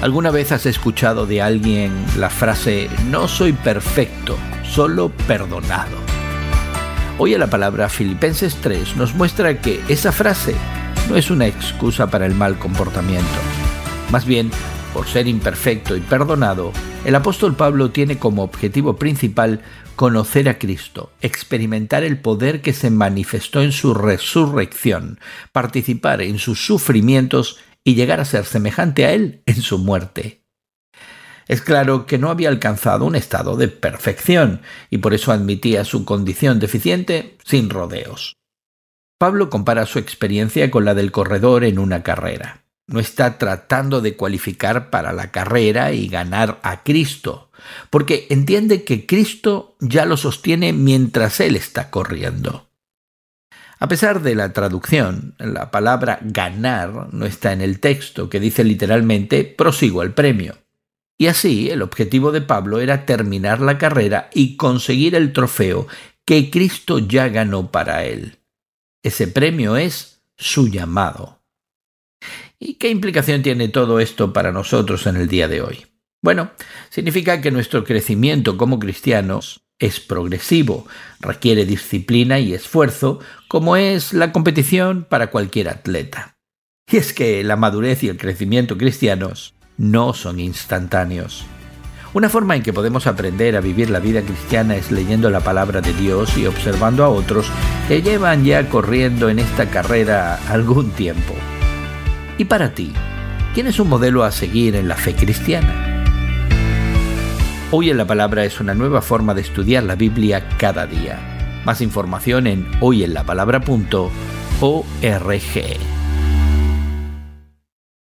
¿Alguna vez has escuchado de alguien la frase no soy perfecto, solo perdonado? Hoy la palabra Filipenses 3 nos muestra que esa frase no es una excusa para el mal comportamiento. Más bien, por ser imperfecto y perdonado, el apóstol Pablo tiene como objetivo principal conocer a Cristo, experimentar el poder que se manifestó en su resurrección, participar en sus sufrimientos y llegar a ser semejante a Él en su muerte. Es claro que no había alcanzado un estado de perfección y por eso admitía su condición deficiente sin rodeos. Pablo compara su experiencia con la del corredor en una carrera. No está tratando de cualificar para la carrera y ganar a Cristo, porque entiende que Cristo ya lo sostiene mientras Él está corriendo. A pesar de la traducción, la palabra ganar no está en el texto, que dice literalmente prosigo al premio. Y así el objetivo de Pablo era terminar la carrera y conseguir el trofeo que Cristo ya ganó para él. Ese premio es su llamado. ¿Y qué implicación tiene todo esto para nosotros en el día de hoy? Bueno, significa que nuestro crecimiento como cristianos es progresivo, requiere disciplina y esfuerzo, como es la competición para cualquier atleta. Y es que la madurez y el crecimiento cristianos no son instantáneos. Una forma en que podemos aprender a vivir la vida cristiana es leyendo la palabra de Dios y observando a otros que llevan ya corriendo en esta carrera algún tiempo. ¿Y para ti? ¿Quién es un modelo a seguir en la fe cristiana? Hoy en la Palabra es una nueva forma de estudiar la Biblia cada día. Más información en hoyenlapalabra.org.